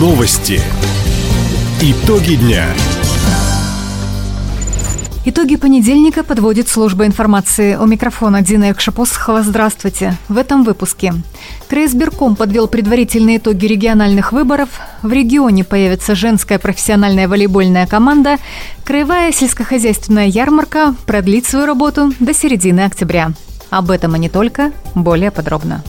Новости. Итоги дня. Итоги понедельника подводит служба информации. У микрофона Дина Экшапосхова. Здравствуйте. В этом выпуске. Краесберком подвел предварительные итоги региональных выборов. В регионе появится женская профессиональная волейбольная команда. Краевая сельскохозяйственная ярмарка продлит свою работу до середины октября. Об этом и не только. Более подробно.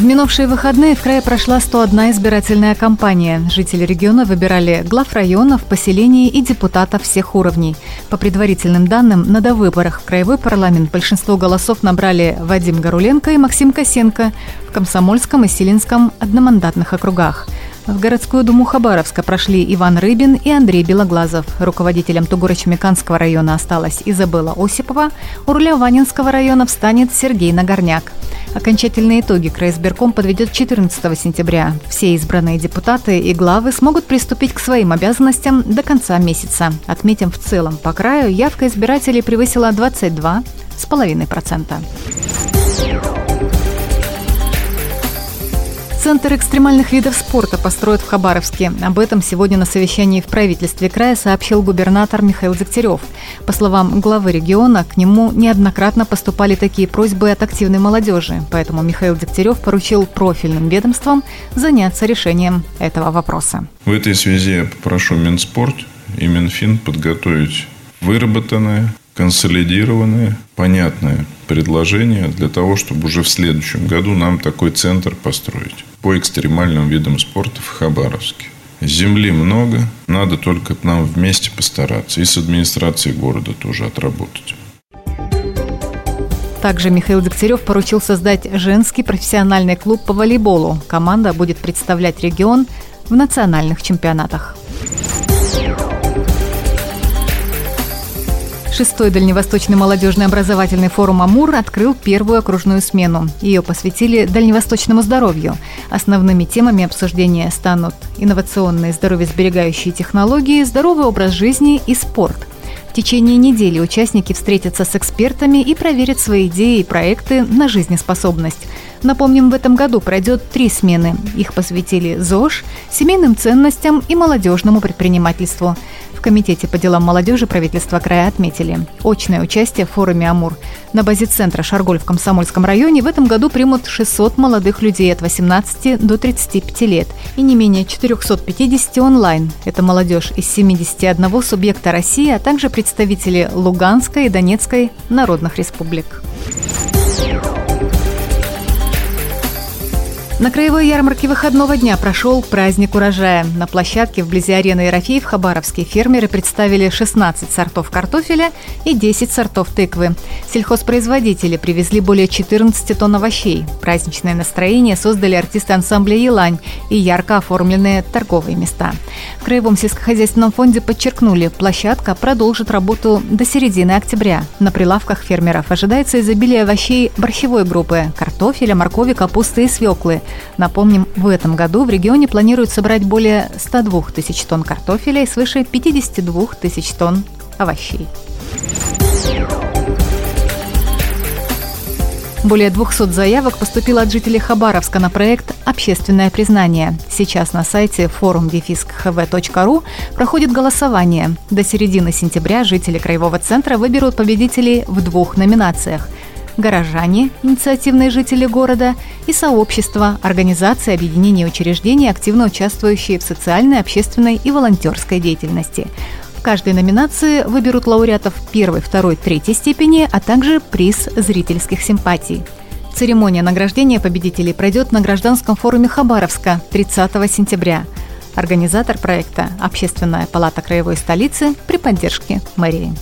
В минувшие выходные в крае прошла 101 избирательная кампания. Жители региона выбирали глав районов, поселений и депутатов всех уровней. По предварительным данным, на довыборах в краевой парламент большинство голосов набрали Вадим Горуленко и Максим Косенко в Комсомольском и Силинском одномандатных округах – в городскую думу Хабаровска прошли Иван Рыбин и Андрей Белоглазов. Руководителем Тугуро-Чемиканского района осталась Изабелла Осипова. У руля Ванинского района встанет Сергей Нагорняк. Окончательные итоги краизберком подведет 14 сентября. Все избранные депутаты и главы смогут приступить к своим обязанностям до конца месяца. Отметим, в целом по краю явка избирателей превысила 22,5%. Центр экстремальных видов спорта построят в Хабаровске. Об этом сегодня на совещании в правительстве края сообщил губернатор Михаил Дегтярев. По словам главы региона, к нему неоднократно поступали такие просьбы от активной молодежи. Поэтому Михаил Дегтярев поручил профильным ведомствам заняться решением этого вопроса. В этой связи я попрошу Минспорт и Минфин подготовить выработанное, консолидированное, понятное предложение для того, чтобы уже в следующем году нам такой центр построить по экстремальным видам спорта в Хабаровске. Земли много, надо только нам вместе постараться. И с администрацией города тоже отработать. Также Михаил Дегтярев поручил создать женский профессиональный клуб по волейболу. Команда будет представлять регион в национальных чемпионатах. Шестой Дальневосточный молодежный образовательный форум «Амур» открыл первую окружную смену. Ее посвятили дальневосточному здоровью. Основными темами обсуждения станут инновационные здоровьесберегающие технологии, здоровый образ жизни и спорт. В течение недели участники встретятся с экспертами и проверят свои идеи и проекты на жизнеспособность. Напомним, в этом году пройдет три смены. Их посвятили ЗОЖ, семейным ценностям и молодежному предпринимательству. В Комитете по делам молодежи правительства края отметили очное участие в форуме «Амур». На базе центра «Шарголь» в Комсомольском районе в этом году примут 600 молодых людей от 18 до 35 лет и не менее 450 онлайн. Это молодежь из 71 субъекта России, а также представители Луганской и Донецкой народных республик. На краевой ярмарке выходного дня прошел праздник урожая. На площадке вблизи арены Ерофеев Хабаровские фермеры представили 16 сортов картофеля и 10 сортов тыквы. Сельхозпроизводители привезли более 14 тонн овощей. Праздничное настроение создали артисты ансамбля «Елань» и ярко оформленные торговые места. В Краевом сельскохозяйственном фонде подчеркнули, площадка продолжит работу до середины октября. На прилавках фермеров ожидается изобилие овощей борщевой группы – картофеля, моркови, капусты и свеклы. Напомним, в этом году в регионе планируют собрать более 102 тысяч тонн картофеля и свыше 52 тысяч тонн овощей. Более 200 заявок поступило от жителей Хабаровска на проект «Общественное признание». Сейчас на сайте forum проходит голосование. До середины сентября жители Краевого центра выберут победителей в двух номинациях – горожане, инициативные жители города и сообщества, организации, объединения и учреждений, активно участвующие в социальной, общественной и волонтерской деятельности. В каждой номинации выберут лауреатов первой, второй, третьей степени, а также приз зрительских симпатий. Церемония награждения победителей пройдет на гражданском форуме Хабаровска 30 сентября. Организатор проекта – Общественная палата краевой столицы при поддержке мэрии.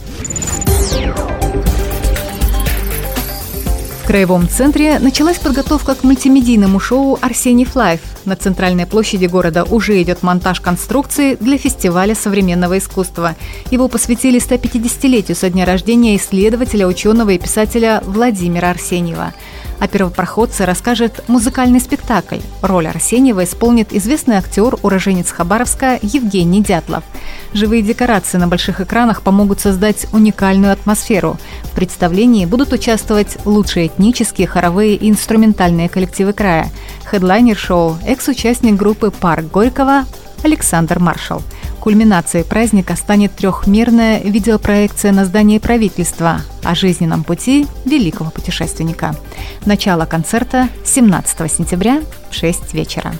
Краевом центре началась подготовка к мультимедийному шоу «Арсений Флайф». На центральной площади города уже идет монтаж конструкции для фестиваля современного искусства. Его посвятили 150-летию со дня рождения исследователя, ученого и писателя Владимира Арсеньева. О первопроходце расскажет музыкальный спектакль. Роль Арсеньева исполнит известный актер, уроженец Хабаровска Евгений Дятлов. Живые декорации на больших экранах помогут создать уникальную атмосферу. В представлении будут участвовать лучшие этнические, хоровые и инструментальные коллективы края. Хедлайнер шоу – экс-участник группы «Парк Горького» Александр Маршал – Кульминацией праздника станет трехмерная видеопроекция на здании правительства о жизненном пути великого путешественника. Начало концерта 17 сентября в 6 вечера.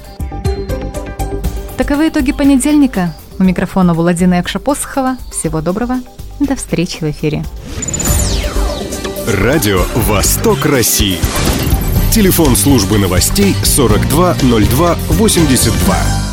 Таковы итоги понедельника. У микрофона Владимира Экшапосхова. Всего доброго. До встречи в эфире. Радио «Восток России». Телефон службы новостей 420282.